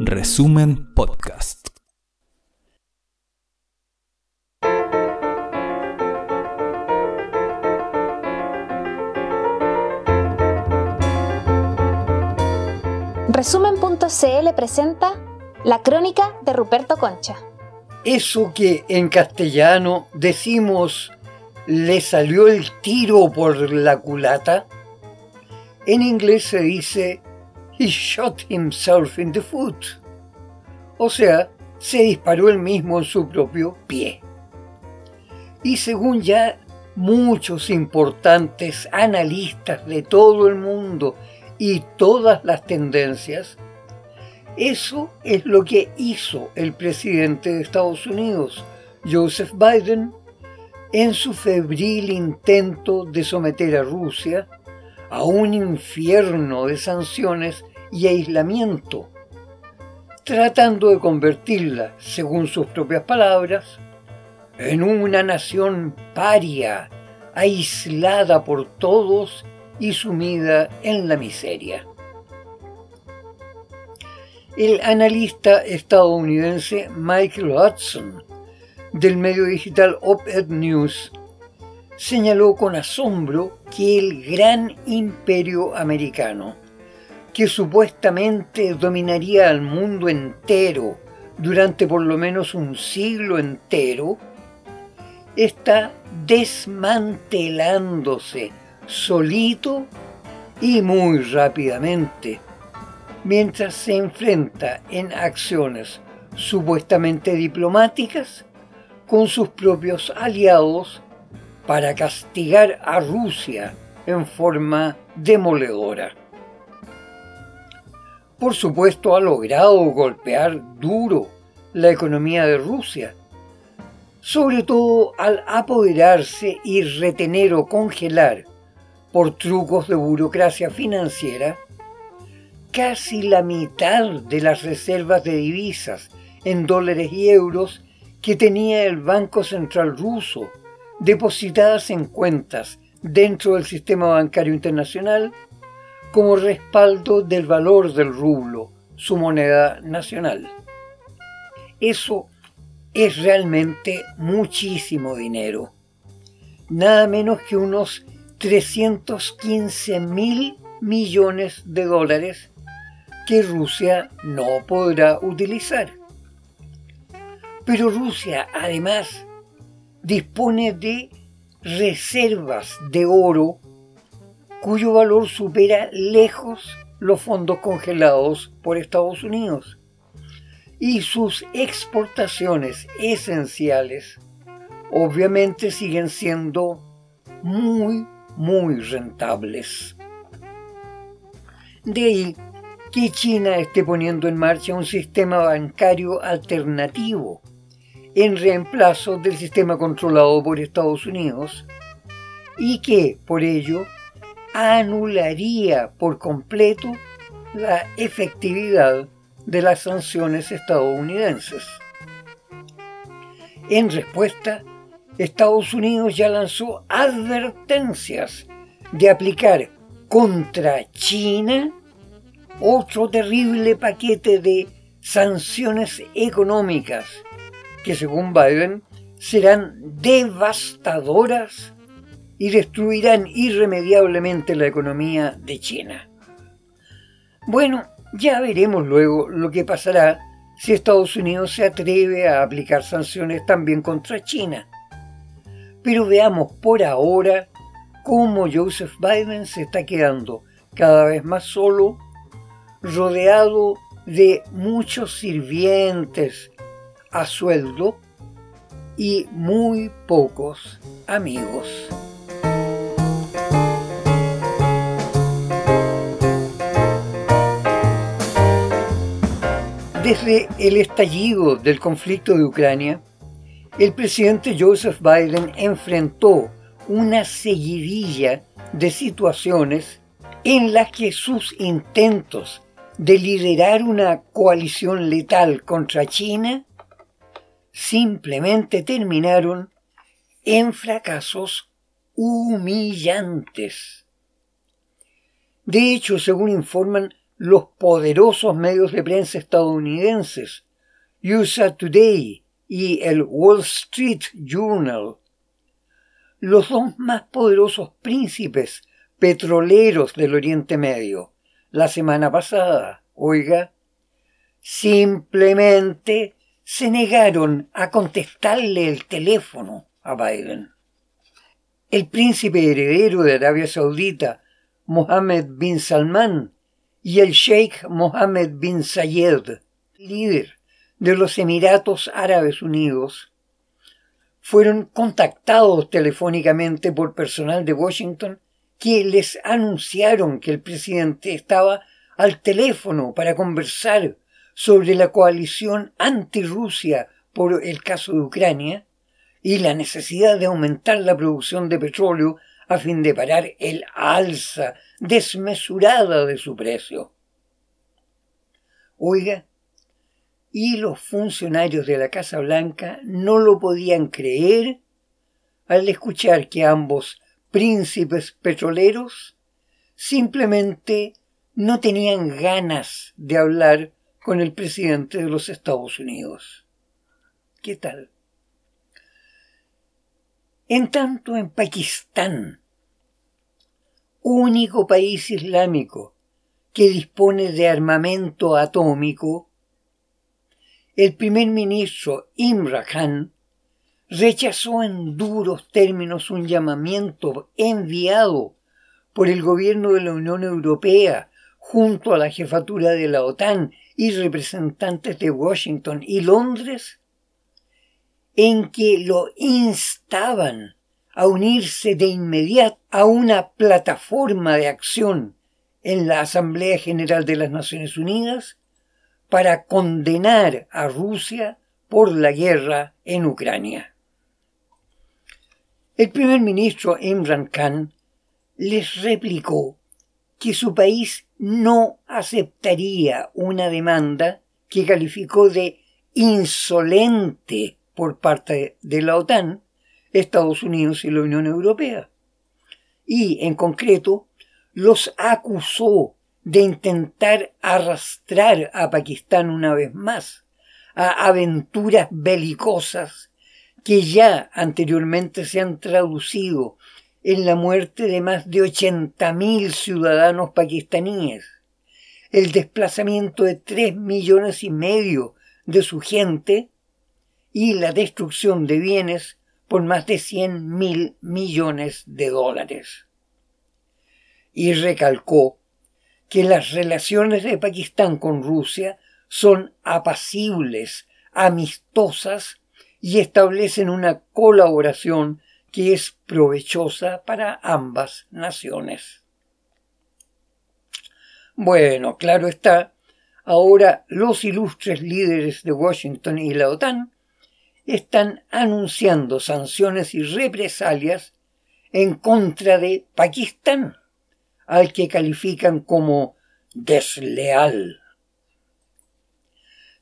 Resumen Podcast. Resumen.cl presenta La crónica de Ruperto Concha. Eso que en castellano decimos le salió el tiro por la culata, en inglés se dice he shot himself in the foot. O sea, se disparó él mismo en su propio pie. Y según ya muchos importantes analistas de todo el mundo y todas las tendencias, eso es lo que hizo el presidente de Estados Unidos, Joseph Biden, en su febril intento de someter a Rusia a un infierno de sanciones y aislamiento, tratando de convertirla, según sus propias palabras, en una nación paria, aislada por todos y sumida en la miseria. El analista estadounidense Michael Hudson del medio digital Op-Ed News señaló con asombro que el gran imperio americano, que supuestamente dominaría al mundo entero durante por lo menos un siglo entero, está desmantelándose solito y muy rápidamente, mientras se enfrenta en acciones supuestamente diplomáticas con sus propios aliados para castigar a Rusia en forma demoledora. Por supuesto ha logrado golpear duro la economía de Rusia, sobre todo al apoderarse y retener o congelar por trucos de burocracia financiera, casi la mitad de las reservas de divisas en dólares y euros que tenía el Banco Central ruso depositadas en cuentas dentro del sistema bancario internacional como respaldo del valor del rublo, su moneda nacional. Eso es realmente muchísimo dinero. Nada menos que unos 315 mil millones de dólares que Rusia no podrá utilizar. Pero Rusia además dispone de reservas de oro cuyo valor supera lejos los fondos congelados por Estados Unidos y sus exportaciones esenciales obviamente siguen siendo muy muy rentables. De ahí que China esté poniendo en marcha un sistema bancario alternativo en reemplazo del sistema controlado por Estados Unidos y que, por ello, anularía por completo la efectividad de las sanciones estadounidenses. En respuesta, Estados Unidos ya lanzó advertencias de aplicar contra China otro terrible paquete de sanciones económicas que según Biden serán devastadoras y destruirán irremediablemente la economía de China. Bueno, ya veremos luego lo que pasará si Estados Unidos se atreve a aplicar sanciones también contra China. Pero veamos por ahora cómo Joseph Biden se está quedando cada vez más solo, rodeado de muchos sirvientes a sueldo y muy pocos amigos. Desde el estallido del conflicto de Ucrania, el presidente Joseph Biden enfrentó una seguidilla de situaciones en las que sus intentos de liderar una coalición letal contra China simplemente terminaron en fracasos humillantes. De hecho, según informan los poderosos medios de prensa estadounidenses, USA Today y el Wall Street Journal, los dos más poderosos príncipes petroleros del Oriente Medio, la semana pasada, oiga, simplemente se negaron a contestarle el teléfono a Biden. El príncipe heredero de Arabia Saudita, Mohammed bin Salman, y el sheikh Mohammed bin Zayed, líder de los Emiratos Árabes Unidos, fueron contactados telefónicamente por personal de Washington que les anunciaron que el presidente estaba al teléfono para conversar sobre la coalición anti-Rusia por el caso de Ucrania y la necesidad de aumentar la producción de petróleo a fin de parar el alza desmesurada de su precio. Oiga, y los funcionarios de la Casa Blanca no lo podían creer al escuchar que ambos príncipes petroleros simplemente no tenían ganas de hablar con el presidente de los Estados Unidos. ¿Qué tal? En tanto, en Pakistán, único país islámico que dispone de armamento atómico, el primer ministro Imran Khan rechazó en duros términos un llamamiento enviado por el gobierno de la Unión Europea junto a la jefatura de la OTAN y representantes de Washington y Londres, en que lo instaban a unirse de inmediato a una plataforma de acción en la Asamblea General de las Naciones Unidas para condenar a Rusia por la guerra en Ucrania. El primer ministro Imran Khan les replicó que su país no aceptaría una demanda que calificó de insolente por parte de la OTAN, Estados Unidos y la Unión Europea. Y, en concreto, los acusó de intentar arrastrar a Pakistán una vez más a aventuras belicosas que ya anteriormente se han traducido en la muerte de más de 80.000 ciudadanos pakistaníes, el desplazamiento de 3 millones y medio de su gente y la destrucción de bienes por más de 100 mil millones de dólares. Y recalcó que las relaciones de Pakistán con Rusia son apacibles, amistosas y establecen una colaboración que es provechosa para ambas naciones. Bueno, claro está, ahora los ilustres líderes de Washington y la OTAN están anunciando sanciones y represalias en contra de Pakistán, al que califican como desleal.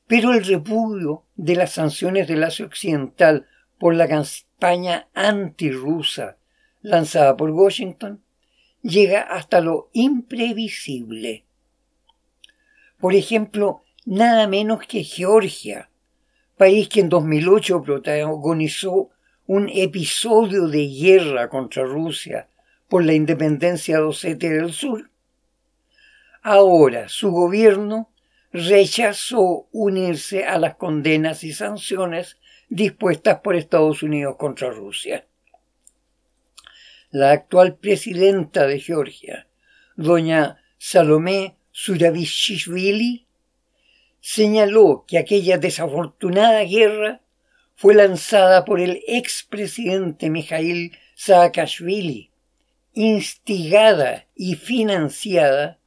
Pero el repudio de las sanciones del Asia Occidental por la campaña antirrusa lanzada por Washington llega hasta lo imprevisible. Por ejemplo, nada menos que Georgia, país que en 2008 protagonizó un episodio de guerra contra Rusia por la independencia de Osetia del Sur. Ahora su gobierno rechazó unirse a las condenas y sanciones dispuestas por Estados Unidos contra Rusia. La actual presidenta de Georgia, doña Salomé Suravishvili, señaló que aquella desafortunada guerra fue lanzada por el expresidente Mikhail Saakashvili, instigada y financiada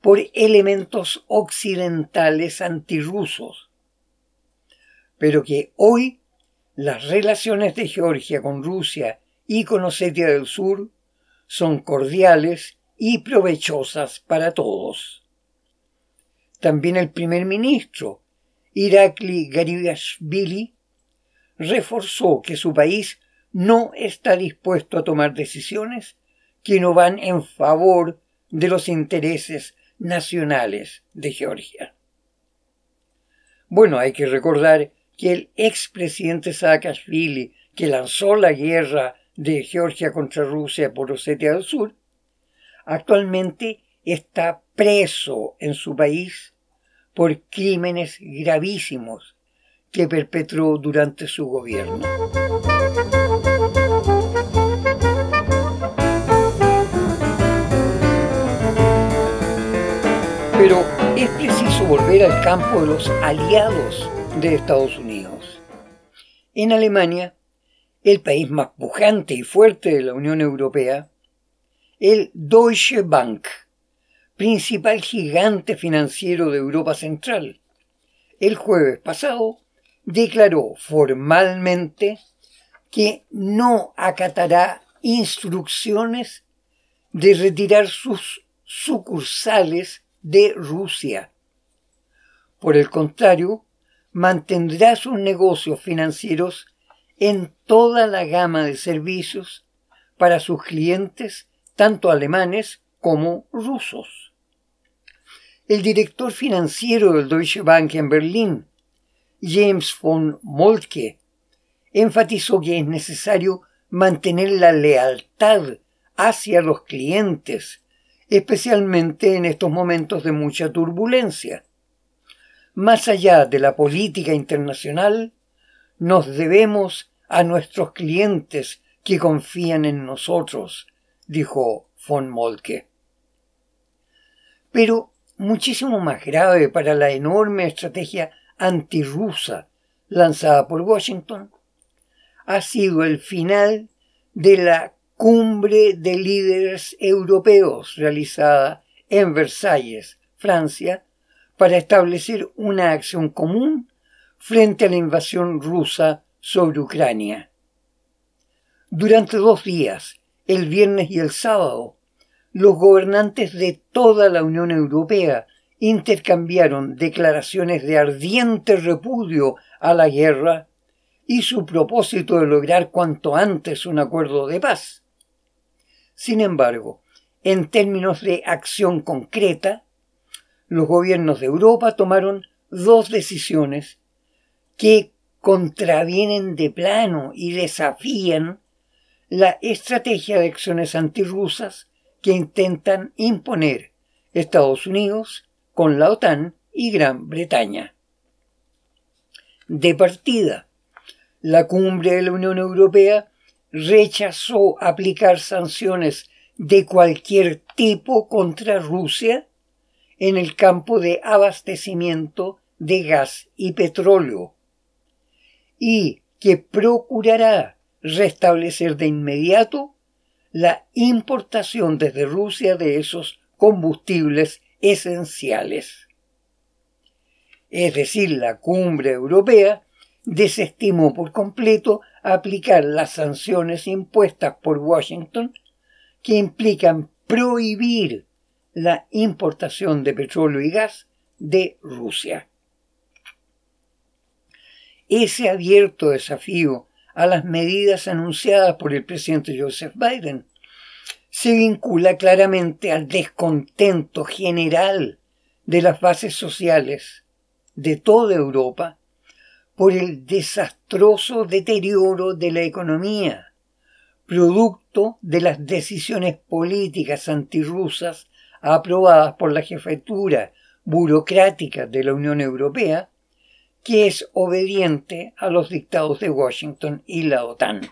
por elementos occidentales antirrusos, pero que hoy las relaciones de Georgia con Rusia y con Osetia del Sur son cordiales y provechosas para todos. También el primer ministro, Irakli Garibashvili, reforzó que su país no está dispuesto a tomar decisiones que no van en favor de los intereses nacionales de Georgia. Bueno, hay que recordar que el expresidente Saakashvili, que lanzó la guerra de Georgia contra Rusia por Osetia del Sur, actualmente está preso en su país por crímenes gravísimos que perpetró durante su gobierno. Pero es preciso volver al campo de los aliados de Estados Unidos. En Alemania, el país más pujante y fuerte de la Unión Europea, el Deutsche Bank, principal gigante financiero de Europa Central, el jueves pasado declaró formalmente que no acatará instrucciones de retirar sus sucursales de Rusia. Por el contrario, mantendrá sus negocios financieros en toda la gama de servicios para sus clientes, tanto alemanes como rusos. El director financiero del Deutsche Bank en Berlín, James von Moltke, enfatizó que es necesario mantener la lealtad hacia los clientes especialmente en estos momentos de mucha turbulencia. Más allá de la política internacional, nos debemos a nuestros clientes que confían en nosotros, dijo von Molke. Pero muchísimo más grave para la enorme estrategia antirrusa lanzada por Washington ha sido el final de la cumbre de líderes europeos realizada en Versalles, Francia, para establecer una acción común frente a la invasión rusa sobre Ucrania. Durante dos días, el viernes y el sábado, los gobernantes de toda la Unión Europea intercambiaron declaraciones de ardiente repudio a la guerra y su propósito de lograr cuanto antes un acuerdo de paz. Sin embargo, en términos de acción concreta, los gobiernos de Europa tomaron dos decisiones que contravienen de plano y desafían la estrategia de acciones antirrusas que intentan imponer Estados Unidos con la OTAN y Gran Bretaña. De partida, la cumbre de la Unión Europea rechazó aplicar sanciones de cualquier tipo contra Rusia en el campo de abastecimiento de gas y petróleo y que procurará restablecer de inmediato la importación desde Rusia de esos combustibles esenciales. Es decir, la cumbre europea desestimó por completo aplicar las sanciones impuestas por Washington que implican prohibir la importación de petróleo y gas de Rusia. Ese abierto desafío a las medidas anunciadas por el presidente Joseph Biden. Se vincula claramente al descontento general de las bases sociales de toda Europa por el desastroso deterioro de la economía, producto de las decisiones políticas antirrusas aprobadas por la jefatura burocrática de la Unión Europea, que es obediente a los dictados de Washington y la OTAN.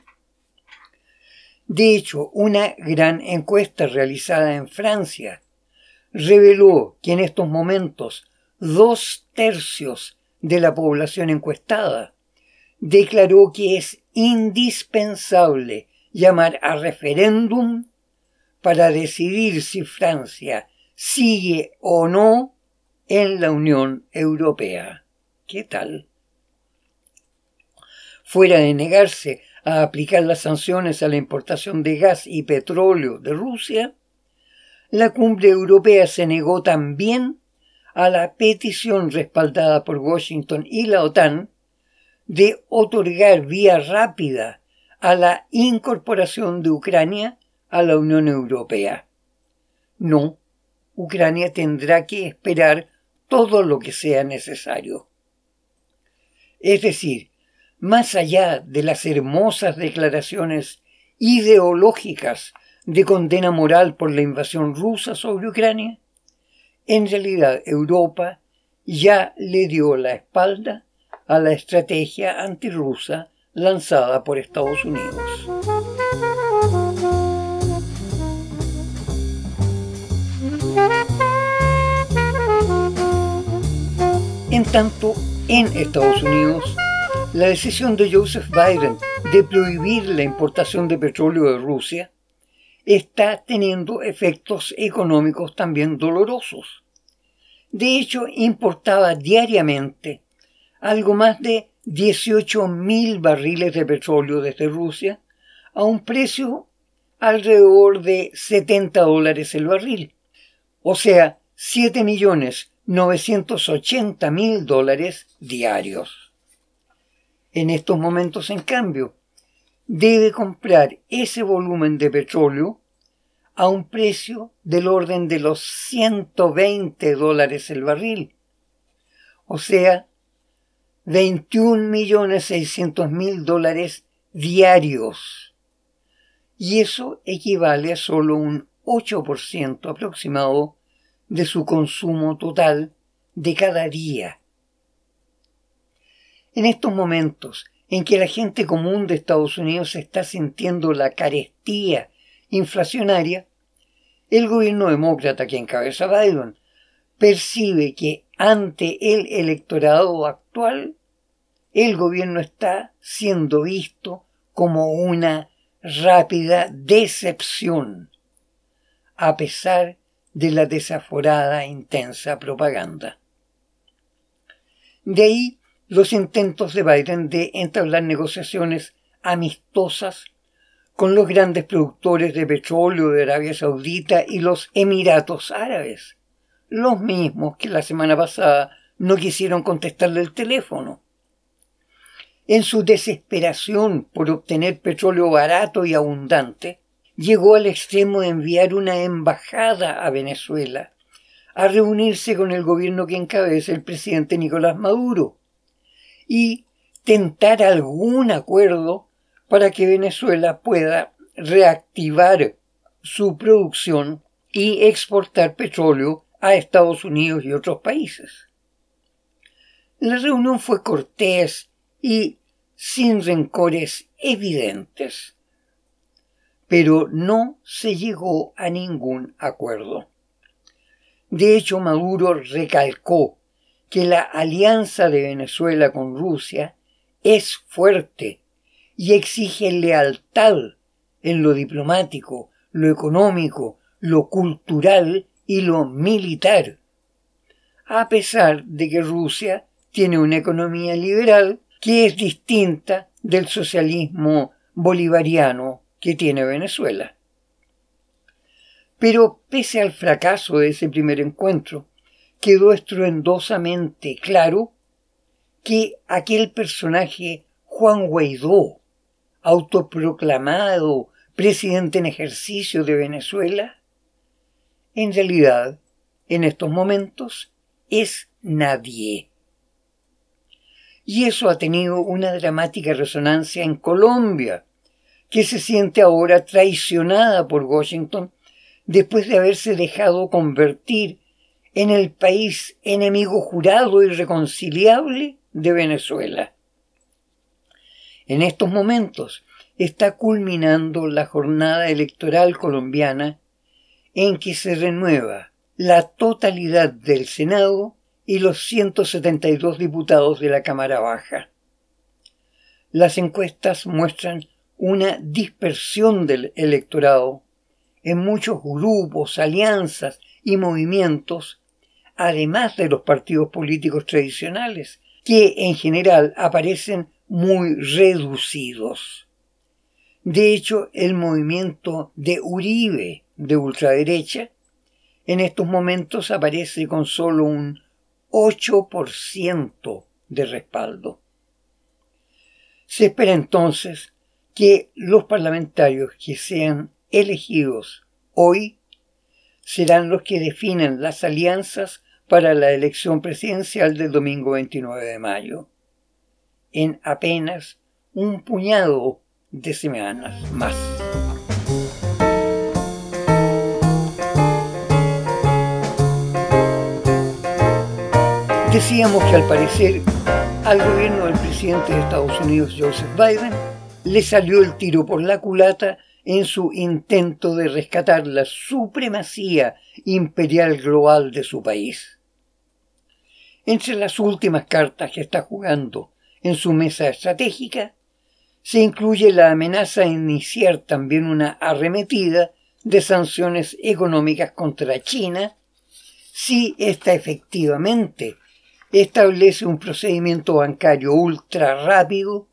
De hecho, una gran encuesta realizada en Francia reveló que en estos momentos dos tercios de la población encuestada, declaró que es indispensable llamar a referéndum para decidir si Francia sigue o no en la Unión Europea. ¿Qué tal? Fuera de negarse a aplicar las sanciones a la importación de gas y petróleo de Rusia, la cumbre europea se negó también a la petición respaldada por Washington y la OTAN de otorgar vía rápida a la incorporación de Ucrania a la Unión Europea. No, Ucrania tendrá que esperar todo lo que sea necesario. Es decir, más allá de las hermosas declaraciones ideológicas de condena moral por la invasión rusa sobre Ucrania, en realidad Europa ya le dio la espalda a la estrategia antirrusa lanzada por Estados Unidos. En tanto, en Estados Unidos, la decisión de Joseph Biden de prohibir la importación de petróleo de Rusia está teniendo efectos económicos también dolorosos. De hecho, importaba diariamente algo más de 18 mil barriles de petróleo desde Rusia a un precio alrededor de 70 dólares el barril, o sea, 7 millones 980 mil dólares diarios. En estos momentos, en cambio, debe comprar ese volumen de petróleo a un precio del orden de los 120 dólares el barril, o sea, 21.600.000 dólares diarios. Y eso equivale a solo un 8% aproximado de su consumo total de cada día. En estos momentos en que la gente común de Estados Unidos está sintiendo la carestía inflacionaria, el gobierno demócrata que encabeza Biden percibe que ante el electorado actual, el gobierno está siendo visto como una rápida decepción, a pesar de la desaforada intensa propaganda. De ahí los intentos de Biden de entablar negociaciones amistosas con los grandes productores de petróleo de Arabia Saudita y los Emiratos Árabes, los mismos que la semana pasada no quisieron contestarle el teléfono. En su desesperación por obtener petróleo barato y abundante, llegó al extremo de enviar una embajada a Venezuela a reunirse con el gobierno que encabeza el presidente Nicolás Maduro y tentar algún acuerdo para que Venezuela pueda reactivar su producción y exportar petróleo a Estados Unidos y otros países. La reunión fue cortés y sin rencores evidentes, pero no se llegó a ningún acuerdo. De hecho, Maduro recalcó que la alianza de Venezuela con Rusia es fuerte y exige lealtad en lo diplomático, lo económico, lo cultural y lo militar, a pesar de que Rusia tiene una economía liberal que es distinta del socialismo bolivariano que tiene Venezuela. Pero pese al fracaso de ese primer encuentro, quedó estruendosamente claro que aquel personaje Juan Guaidó, autoproclamado presidente en ejercicio de Venezuela, en realidad, en estos momentos, es nadie. Y eso ha tenido una dramática resonancia en Colombia, que se siente ahora traicionada por Washington después de haberse dejado convertir en el país enemigo jurado y reconciliable de Venezuela. En estos momentos está culminando la jornada electoral colombiana en que se renueva la totalidad del Senado y los 172 diputados de la Cámara Baja. Las encuestas muestran una dispersión del electorado en muchos grupos, alianzas y movimientos, además de los partidos políticos tradicionales, que en general aparecen muy reducidos. De hecho, el movimiento de Uribe de ultraderecha en estos momentos aparece con solo un 8% de respaldo. Se espera entonces que los parlamentarios que sean elegidos hoy serán los que definen las alianzas para la elección presidencial del domingo 29 de mayo, en apenas un puñado de semanas más. Decíamos que al parecer al gobierno del presidente de Estados Unidos, Joseph Biden, le salió el tiro por la culata en su intento de rescatar la supremacía imperial global de su país. Entre las últimas cartas que está jugando en su mesa estratégica, se incluye la amenaza de iniciar también una arremetida de sanciones económicas contra China si ésta efectivamente establece un procedimiento bancario ultra rápido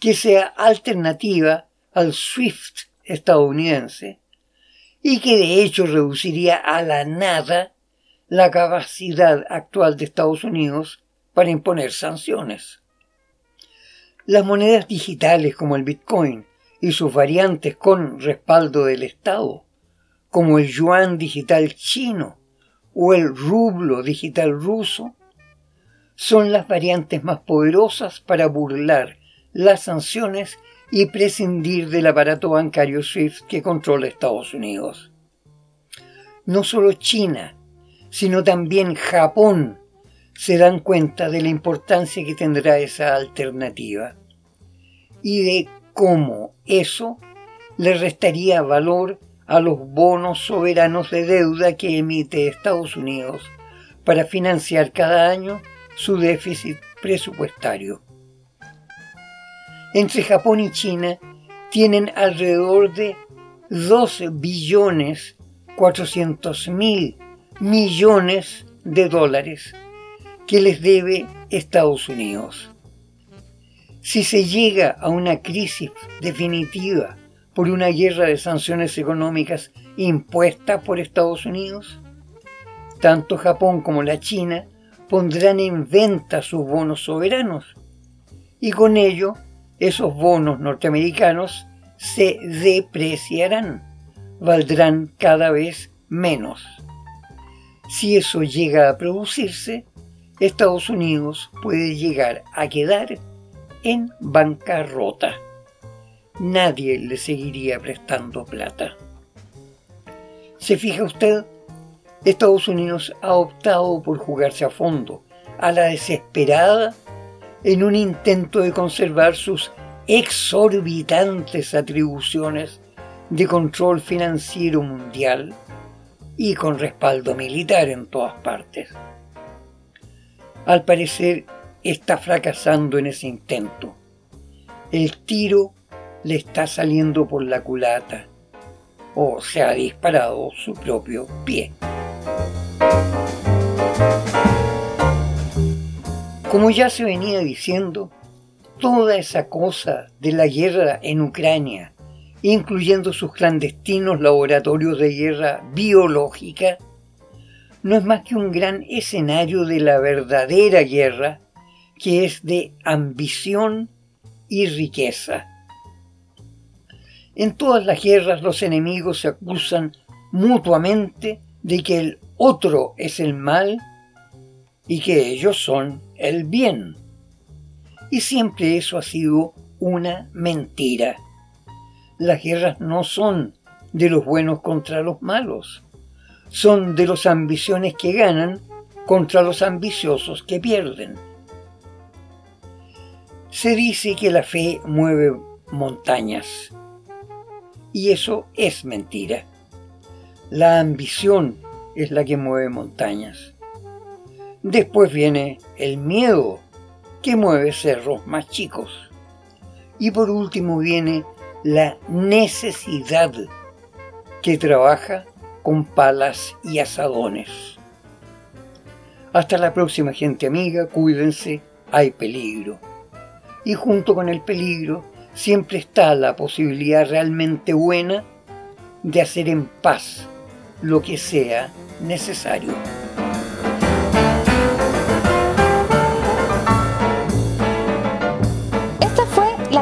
que sea alternativa al SWIFT estadounidense y que de hecho reduciría a la nada la capacidad actual de Estados Unidos para imponer sanciones. Las monedas digitales como el Bitcoin y sus variantes con respaldo del Estado, como el yuan digital chino o el rublo digital ruso, son las variantes más poderosas para burlar las sanciones y prescindir del aparato bancario SWIFT que controla Estados Unidos. No solo China, sino también Japón se dan cuenta de la importancia que tendrá esa alternativa y de cómo eso le restaría valor a los bonos soberanos de deuda que emite Estados Unidos para financiar cada año su déficit presupuestario. Entre Japón y China tienen alrededor de 12 billones 400 mil millones de dólares que les debe Estados Unidos. Si se llega a una crisis definitiva por una guerra de sanciones económicas impuesta por Estados Unidos, tanto Japón como la China pondrán en venta sus bonos soberanos y con ello esos bonos norteamericanos se depreciarán, valdrán cada vez menos. Si eso llega a producirse, Estados Unidos puede llegar a quedar en bancarrota. Nadie le seguiría prestando plata. ¿Se fija usted? Estados Unidos ha optado por jugarse a fondo, a la desesperada, en un intento de conservar sus exorbitantes atribuciones de control financiero mundial y con respaldo militar en todas partes. Al parecer está fracasando en ese intento. El tiro le está saliendo por la culata o se ha disparado su propio pie. Como ya se venía diciendo, toda esa cosa de la guerra en Ucrania, incluyendo sus clandestinos laboratorios de guerra biológica, no es más que un gran escenario de la verdadera guerra, que es de ambición y riqueza. En todas las guerras los enemigos se acusan mutuamente de que el otro es el mal y que ellos son el bien. Y siempre eso ha sido una mentira. Las guerras no son de los buenos contra los malos, son de los ambiciones que ganan contra los ambiciosos que pierden. Se dice que la fe mueve montañas, y eso es mentira. La ambición es la que mueve montañas. Después viene el miedo, que mueve cerros más chicos. Y por último viene la necesidad, que trabaja con palas y asadones. Hasta la próxima gente amiga, cuídense, hay peligro. Y junto con el peligro siempre está la posibilidad realmente buena de hacer en paz lo que sea necesario.